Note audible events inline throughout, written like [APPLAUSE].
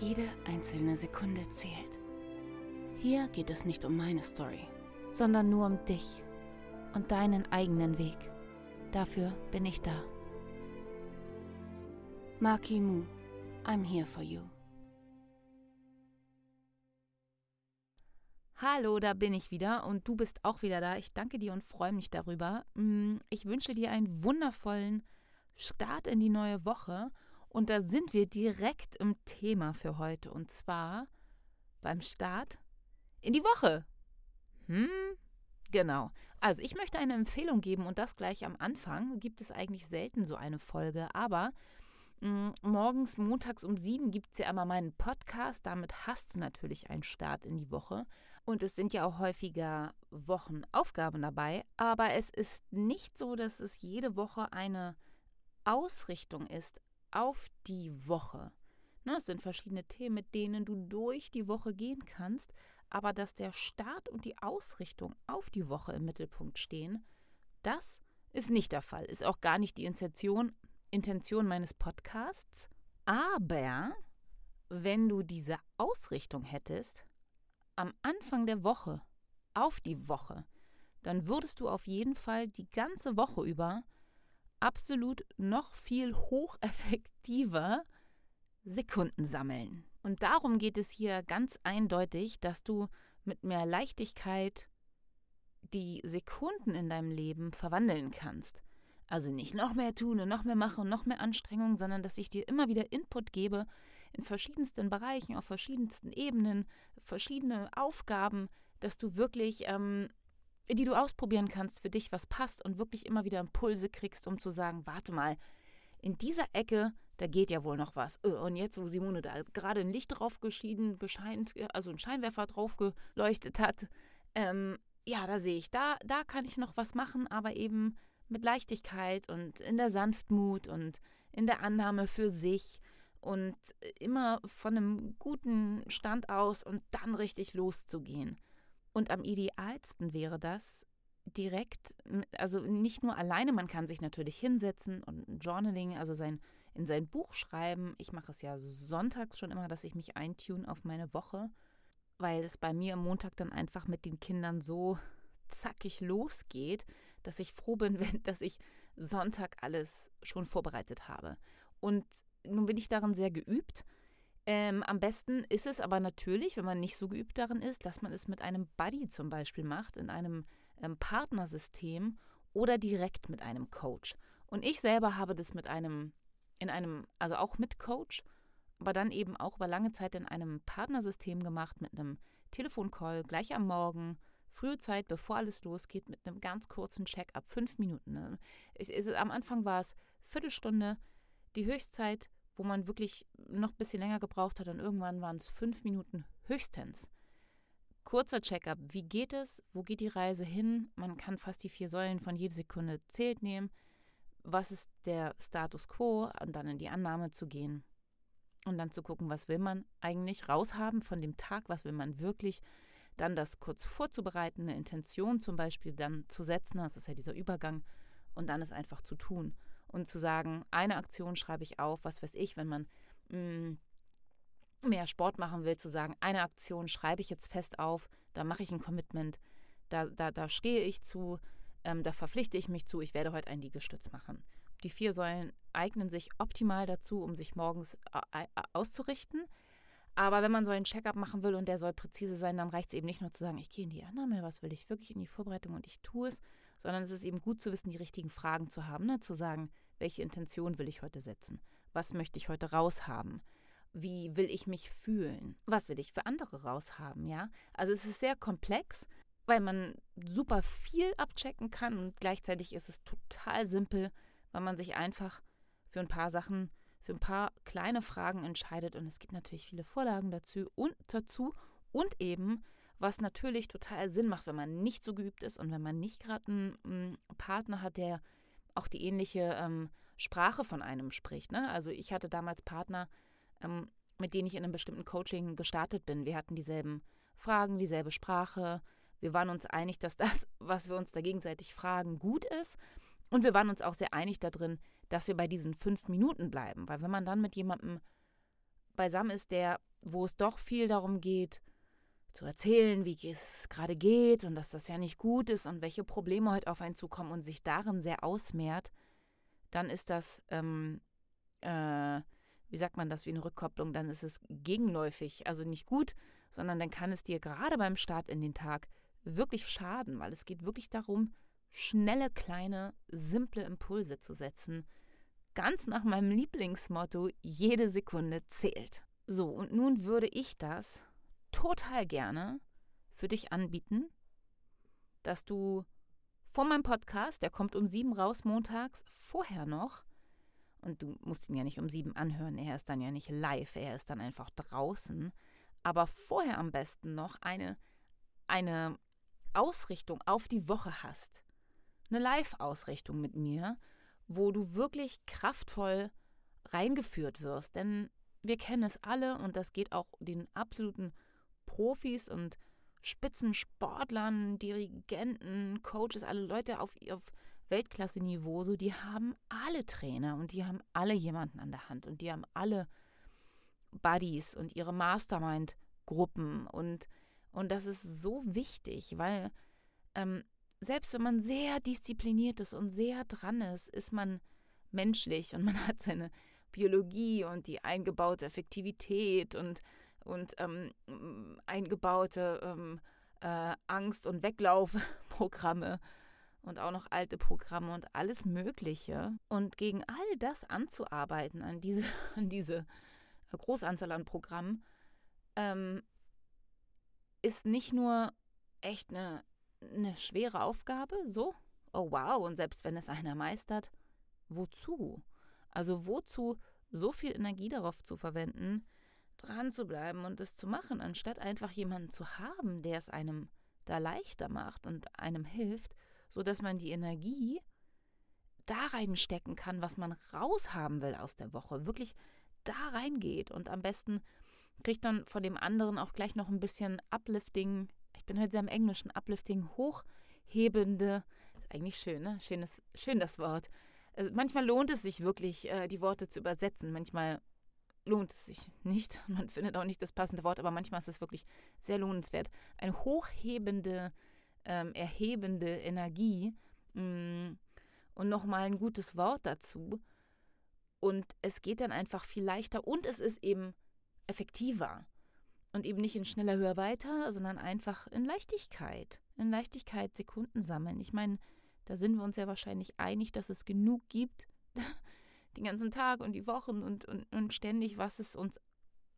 Jede einzelne Sekunde zählt. Hier geht es nicht um meine Story, sondern nur um dich und deinen eigenen Weg. Dafür bin ich da. Maki Mu, I'm here for you. Hallo, da bin ich wieder und du bist auch wieder da. Ich danke dir und freue mich darüber. Mm, ich wünsche dir einen wundervollen Start in die neue Woche und da sind wir direkt im Thema für heute und zwar beim Start in die Woche. Hm, genau. Also ich möchte eine Empfehlung geben und das gleich am Anfang. Gibt es eigentlich selten so eine Folge, aber mh, mm, morgens, montags um sieben gibt es ja immer meinen Podcast. Damit hast du natürlich einen Start in die Woche. Und es sind ja auch häufiger Wochenaufgaben dabei. Aber es ist nicht so, dass es jede Woche eine Ausrichtung ist auf die Woche. Ne, es sind verschiedene Themen, mit denen du durch die Woche gehen kannst, aber dass der Start und die Ausrichtung auf die Woche im Mittelpunkt stehen, das ist nicht der Fall. Ist auch gar nicht die Intention, Intention meines Podcasts. Aber wenn du diese Ausrichtung hättest, am Anfang der Woche auf die Woche, dann würdest du auf jeden Fall die ganze Woche über absolut noch viel hocheffektiver Sekunden sammeln. Und darum geht es hier ganz eindeutig, dass du mit mehr Leichtigkeit die Sekunden in deinem Leben verwandeln kannst. Also nicht noch mehr tun und noch mehr machen und noch mehr Anstrengung, sondern dass ich dir immer wieder Input gebe in verschiedensten Bereichen, auf verschiedensten Ebenen, verschiedene Aufgaben, dass du wirklich, ähm, die du ausprobieren kannst für dich, was passt und wirklich immer wieder Impulse kriegst, um zu sagen, warte mal, in dieser Ecke da geht ja wohl noch was. Und jetzt, wo Simone da gerade ein Licht drauf geschieden, gescheint, also ein Scheinwerfer drauf geleuchtet hat, ähm, ja, da sehe ich, da, da kann ich noch was machen, aber eben mit Leichtigkeit und in der Sanftmut und in der Annahme für sich und immer von einem guten Stand aus und dann richtig loszugehen. Und am idealsten wäre das, direkt, also nicht nur alleine, man kann sich natürlich hinsetzen und Journaling, also sein in sein Buch schreiben. Ich mache es ja sonntags schon immer, dass ich mich eintune auf meine Woche, weil es bei mir am Montag dann einfach mit den Kindern so zackig losgeht, dass ich froh bin, [LAUGHS] wenn, dass ich Sonntag alles schon vorbereitet habe. Und nun bin ich darin sehr geübt. Ähm, am besten ist es aber natürlich, wenn man nicht so geübt darin ist, dass man es mit einem Buddy zum Beispiel macht, in einem ähm, Partnersystem oder direkt mit einem Coach. Und ich selber habe das mit einem in einem, also auch mit Coach, aber dann eben auch über lange Zeit in einem Partnersystem gemacht mit einem Telefoncall gleich am Morgen, frühe Zeit, bevor alles losgeht, mit einem ganz kurzen Check-up, fünf Minuten. Ne? Ich, ich, am Anfang war es Viertelstunde, die Höchstzeit, wo man wirklich noch ein bisschen länger gebraucht hat und irgendwann waren es fünf Minuten höchstens. Kurzer Check-up, wie geht es, wo geht die Reise hin? Man kann fast die vier Säulen von jede Sekunde zählt nehmen. Was ist der Status quo? Und dann in die Annahme zu gehen und dann zu gucken, was will man eigentlich raushaben von dem Tag, was will man wirklich, dann das kurz vorzubereiten, eine Intention zum Beispiel dann zu setzen, das ist ja dieser Übergang, und dann es einfach zu tun und zu sagen, eine Aktion schreibe ich auf, was weiß ich, wenn man mh, mm, mehr Sport machen will, zu sagen, eine Aktion schreibe ich jetzt fest auf, da mache ich ein Commitment, da, da, da stehe ich zu, ähm, da verpflichte ich mich zu, ich werde heute einen Liegestütz machen. Die vier Säulen eignen sich optimal dazu, um sich morgens äh, äh, auszurichten. Aber wenn man so einen Checkup machen will und der soll präzise sein, dann reicht es eben nicht nur zu sagen, ich gehe in die Annahme, was will ich wirklich in die Vorbereitung und ich tue es, sondern es ist eben gut zu wissen, die richtigen Fragen zu haben, ne? zu sagen, welche Intention will ich heute setzen? Was möchte ich heute raushaben? Wie will ich mich fühlen? Was will ich für andere raushaben? Ja, also es ist sehr komplex, weil man super viel abchecken kann und gleichzeitig ist es total simpel, weil man sich einfach für ein paar Sachen für ein paar kleine Fragen entscheidet. Und es gibt natürlich viele Vorlagen dazu und dazu und eben, was natürlich total Sinn macht, wenn man nicht so geübt ist und wenn man nicht gerade einen, einen, Partner hat, der auch die ähnliche ähm, Sprache von einem spricht. Ne? Also ich hatte damals Partner, ähm, mit denen ich in einem bestimmten Coaching gestartet bin. Wir hatten dieselben Fragen, dieselbe Sprache. Wir waren uns einig, dass das, [LAUGHS] was wir uns da gegenseitig fragen, gut ist. Und wir waren uns auch sehr einig darin, dass wir bei diesen fünf Minuten bleiben. Weil wenn man dann mit jemandem beisammen ist, der, wo es doch viel darum geht, zu erzählen, wie es gerade geht und dass das ja nicht gut ist und welche Probleme heute auf einen zukommen und sich darin sehr ausmehrt, dann ist das, ähm, äh, wie sagt man das, wie eine Rückkopplung, dann ist es gegenläufig, also nicht gut, sondern dann kann es dir gerade beim Start in den Tag wirklich schaden, weil es geht wirklich darum, schnelle, kleine, simple Impulse zu setzen. Ganz nach meinem Lieblingsmotto, jede Sekunde zählt. So, und nun würde ich das total gerne für dich anbieten, dass du vor meinem Podcast, der kommt um sieben raus montags, vorher noch, und du musst ihn ja nicht um sieben anhören, er ist dann ja nicht live, er ist dann einfach draußen, aber vorher am besten noch eine, eine Ausrichtung auf die Woche hast eine Live-Ausrichtung mit mir, wo du wirklich kraftvoll reingeführt wirst. Denn wir kennen es alle und das geht auch den absoluten Profis und Spitzensportlern, Dirigenten, Coaches, alle Leute auf, auf Weltklasse-Niveau, so, die haben alle Trainer und die haben alle jemanden an der Hand und die haben alle Buddies und ihre Mastermind-Gruppen und, und das ist so wichtig, weil ähm, selbst wenn man sehr diszipliniert ist und sehr dran ist, ist man menschlich und man [LAUGHS] hat seine Biologie und die eingebaute Effektivität und, und ähm, eingebaute ähm, äh, Angst- und Weglaufprogramme und auch noch alte Programme und alles Mögliche. Und gegen all das anzuarbeiten, an diese, [LAUGHS] an diese Großanzahl an Programmen, ähm, ist nicht nur echt eine eine schwere Aufgabe, so, oh wow, und selbst wenn es einer meistert, wozu? Also wozu so viel Energie darauf zu verwenden, dran zu bleiben und es zu machen, anstatt einfach jemanden zu haben, der es einem da leichter macht und einem hilft, sodass man die Energie da reinstecken kann, was man raushaben will aus der Woche, wirklich da reingeht und am besten kriegt dann von dem anderen auch gleich noch ein bisschen Uplifting ich bin heute sehr im Englischen, uplifting, hochhebende, ist eigentlich schön, ne? Schönes, schön das Wort. Also manchmal lohnt es sich wirklich, äh, die Worte zu übersetzen. Manchmal lohnt es sich nicht. [LAUGHS] Man findet auch nicht das passende Wort, aber manchmal ist es wirklich sehr lohnenswert. Eine hochhebende, ähm, erhebende Energie mm, und nochmal ein gutes Wort dazu. Und es geht dann einfach viel leichter und es ist eben effektiver. Und eben nicht in schneller, höher, weiter, sondern einfach in Leichtigkeit. In Leichtigkeit Sekunden sammeln. Ich meine, da sind wir uns ja wahrscheinlich einig, dass es genug gibt, [LAUGHS] den ganzen Tag und die Wochen und, und, und ständig, was es uns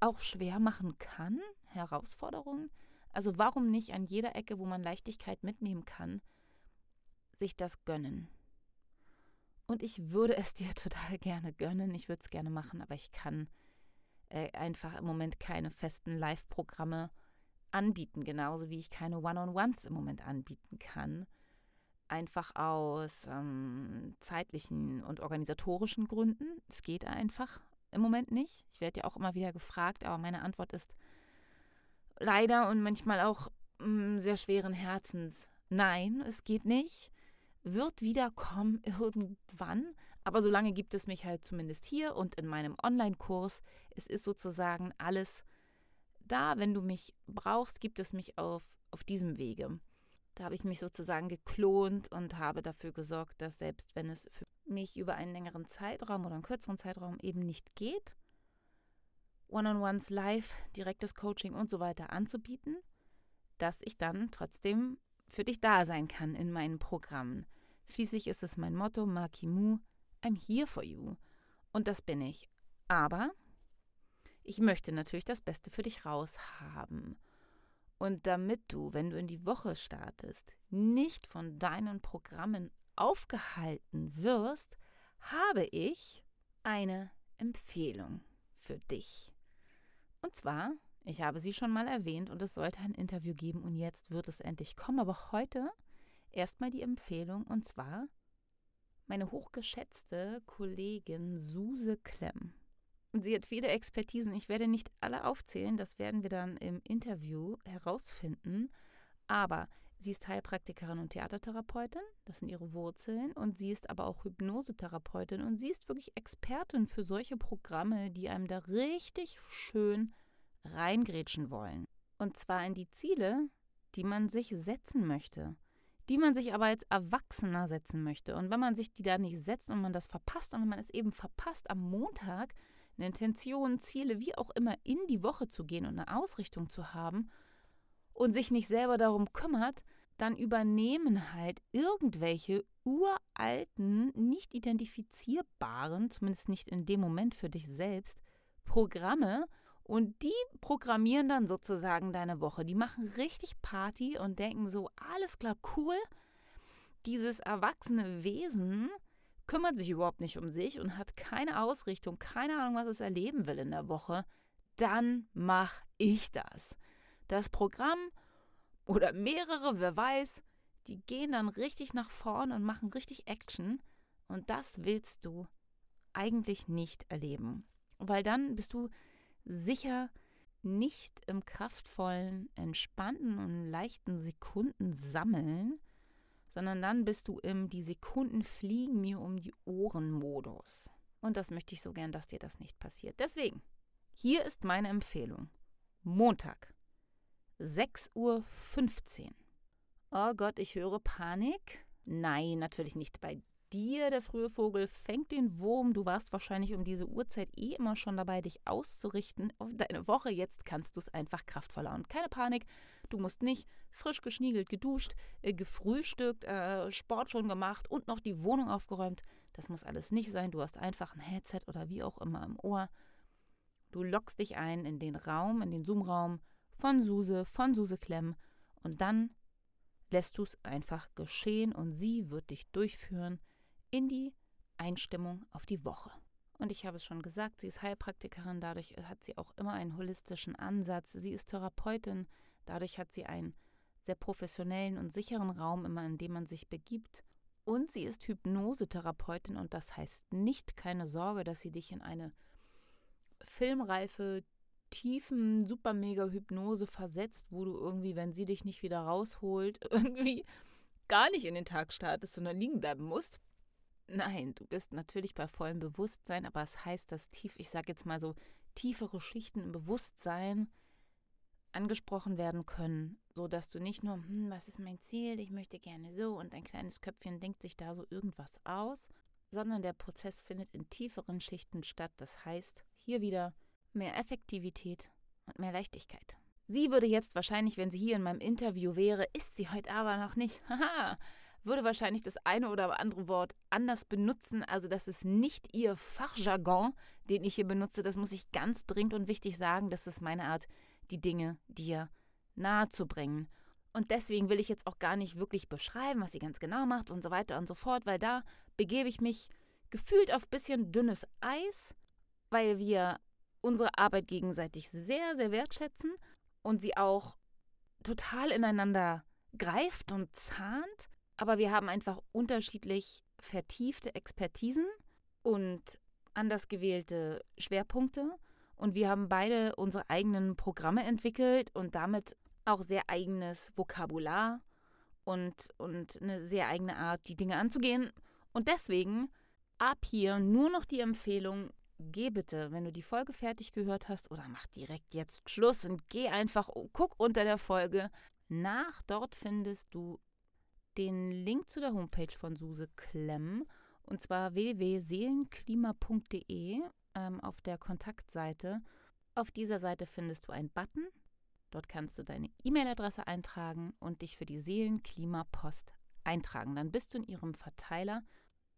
auch schwer machen kann, Herausforderungen. Also warum nicht an jeder Ecke, wo man Leichtigkeit mitnehmen kann, sich das gönnen? Und ich würde es dir [LAUGHS] total gerne gönnen, ich würde es gerne machen, aber ich kann äh, einfach im Moment keine festen Live-Programme anbieten, genauso wie ich keine One-on-Ones im Moment anbieten kann. Einfach aus ähm, zeitlichen und organisatorischen Gründen. Es geht einfach im Moment nicht. Ich werde ja auch immer wieder gefragt, aber meine Antwort ist leider und manchmal auch mh, mm, sehr schweren Herzens. Nein, es geht nicht. Wird wiederkommen irgendwann, aber solange gibt es mich halt zumindest hier und in meinem Online-Kurs. Es ist sozusagen alles da. Wenn du mich brauchst, gibt es mich auf, auf diesem Wege. Da habe ich mich sozusagen geklont und habe dafür gesorgt, dass selbst wenn es für mich über einen längeren Zeitraum oder einen kürzeren Zeitraum eben nicht geht, One-on-Ones live, direktes Coaching und so weiter anzubieten, dass ich dann trotzdem für dich da sein kann in meinen Programmen. Schließlich ist es mein Motto, Makimu, I'm here for you. Und das bin ich. Aber ich möchte natürlich das Beste für dich raushaben. Und damit du, wenn du in die Woche startest, nicht von deinen Programmen aufgehalten wirst, habe ich eine Empfehlung für dich. Und zwar, ich habe sie schon mal erwähnt und es sollte ein Interview geben und jetzt wird es endlich kommen. Aber heute erstmal die Empfehlung und zwar meine hochgeschätzte Kollegin Suse Klemm. Sie hat viele Expertisen. Ich werde nicht alle aufzählen, das werden wir dann im Interview herausfinden. Aber sie ist Heilpraktikerin und Theatertherapeutin, das sind ihre Wurzeln. Und sie ist aber auch Hypnosetherapeutin und sie ist wirklich Expertin für solche Programme, die einem da richtig schön reingrätschen wollen. Und zwar in die Ziele, die man sich setzen möchte die man sich aber als Erwachsener setzen möchte. Und wenn man sich die da nicht setzt und man das verpasst und wenn man es eben verpasst, am Montag eine Intention, Ziele, wie auch immer, in die Woche zu gehen und eine Ausrichtung zu haben und sich nicht selber darum kümmert, dann übernehmen halt irgendwelche uralten, nicht identifizierbaren, zumindest nicht in dem Moment für dich selbst, Programme und die programmieren dann sozusagen deine Woche. Die machen richtig Party und denken so, alles klar, cool. Dieses erwachsene Wesen kümmert sich überhaupt nicht um sich und hat keine Ausrichtung, keine Ahnung, was es erleben will in der Woche, dann mache ich das. Das Programm oder mehrere, wer weiß, die gehen dann richtig nach vorn und machen richtig Action und das willst du eigentlich nicht erleben, weil dann bist du sicher nicht im kraftvollen, entspannten und leichten Sekunden sammeln, sondern dann bist du im Die Sekunden fliegen mir um die Ohren Modus. Und das möchte ich so gern, dass dir das nicht passiert. Deswegen, hier ist meine Empfehlung. Montag, 6.15 Uhr. Oh Gott, ich höre Panik. Nein, natürlich nicht bei dir, der frühe Vogel, fängt den Wurm. Du warst wahrscheinlich um diese Uhrzeit eh immer schon dabei, dich auszurichten auf deine Woche. Jetzt kannst du es einfach kraftvoller. Und keine Panik, du musst nicht frisch geschniegelt, geduscht, äh, gefrühstückt, äh, Sport schon gemacht und noch die Wohnung aufgeräumt. Das muss alles nicht sein. Du hast einfach ein Headset oder wie auch immer im Ohr. Du lockst dich ein in den Raum, in den Zoom-Raum von Suse, von Suse Klemm und dann lässt du es einfach geschehen und sie wird dich durchführen in die Einstimmung auf die Woche. Und ich habe es schon gesagt, sie ist Heilpraktikerin, dadurch hat sie auch immer einen holistischen Ansatz. Sie ist Therapeutin, dadurch hat sie einen sehr professionellen und sicheren Raum, immer in dem man sich begibt. Und sie ist Hypnosetherapeutin und das heißt nicht keine Sorge, dass sie dich in eine filmreife, tiefen, super mega Hypnose versetzt, wo du irgendwie, wenn sie dich nicht wieder rausholt, [LAUGHS] irgendwie gar nicht in den Tag startest, sondern liegen bleiben musst. Nein, du bist natürlich bei vollem Bewusstsein, aber es heißt, dass tief, ich sage jetzt mal so, tiefere Schichten im Bewusstsein angesprochen werden können, so dass du nicht nur, hm, was ist mein Ziel, ich möchte gerne so und dein kleines Köpfchen denkt sich da so irgendwas aus, sondern der Prozess findet in tieferen Schichten statt. Das heißt, hier wieder mehr Effektivität und mehr Leichtigkeit. Sie würde jetzt wahrscheinlich, wenn sie hier in meinem Interview wäre, ist sie heute aber noch nicht. [LAUGHS] Haha, würde wahrscheinlich das eine oder andere Wort anders benutzen. Also das ist nicht ihr Fachjargon, den ich hier benutze. Das muss ich ganz dringend und wichtig sagen. Das ist meine Art, die Dinge dir nahezubringen. Und deswegen will ich jetzt auch gar nicht wirklich beschreiben, was sie ganz genau macht und so weiter und so fort, weil da begebe ich mich gefühlt auf bisschen dünnes Eis, weil wir unsere Arbeit gegenseitig sehr, sehr wertschätzen und sie auch total ineinander greift und zahnt aber wir haben einfach unterschiedlich vertiefte Expertisen und anders gewählte Schwerpunkte. Und wir haben beide unsere eigenen Programme entwickelt und damit auch sehr eigenes Vokabular und, und eine sehr eigene Art, die Dinge anzugehen. Und deswegen ab hier nur noch die Empfehlung, geh bitte, wenn du die Folge fertig gehört hast, oder mach direkt jetzt Schluss und geh einfach, guck unter der Folge nach. Dort findest du den Link zu der Homepage von Suse Klemm und zwar www.seelenklima.de ähm, auf der Kontaktseite. Auf dieser Seite findest du einen Button. Dort kannst du deine E-Mail-Adresse eintragen und dich für die Seelenklimapost eintragen. Dann bist du in ihrem Verteiler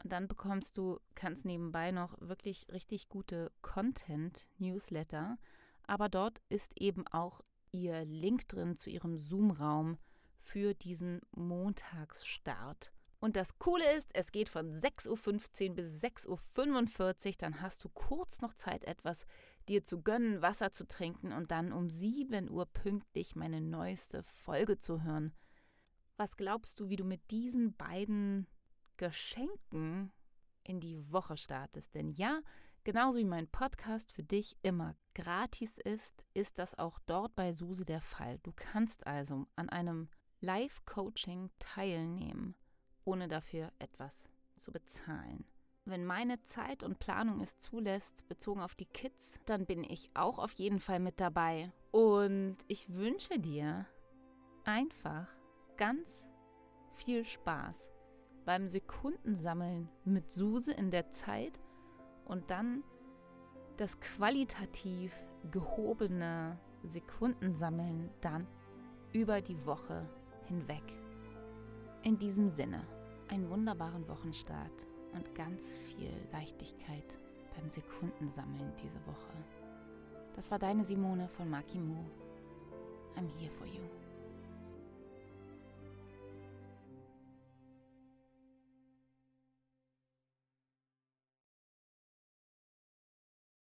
und dann bekommst du, kannst nebenbei noch wirklich richtig gute Content-Newsletter. Aber dort ist eben auch ihr Link drin zu ihrem Zoom-Raum für diesen Montagsstart. Und das Coole ist, es geht von 6.15 Uhr bis 6.45 Uhr. Dann hast du kurz noch Zeit, etwas dir zu gönnen, Wasser zu trinken und dann um 7 Uhr pünktlich meine neueste Folge zu hören. Was glaubst du, wie du mit diesen beiden Geschenken in die Woche startest? Denn ja, genauso wie mein Podcast für dich immer gratis ist, ist das auch dort bei Suse der Fall. Du kannst also an einem Live-Coaching teilnehmen ohne dafür etwas zu bezahlen. Wenn meine Zeit und Planung es zulässt, bezogen auf die Kids, dann bin ich auch auf jeden Fall mit dabei. Und ich wünsche dir einfach ganz viel Spaß beim Sekundensammeln mit Suse in der Zeit und dann das qualitativ gehobene Sekundensammeln dann über die Woche hinweg. In diesem Sinne, einen wunderbaren Wochenstart und ganz viel Leichtigkeit beim Sekundensammeln diese Woche. Das war deine Simone von Makimu. I'm here for you.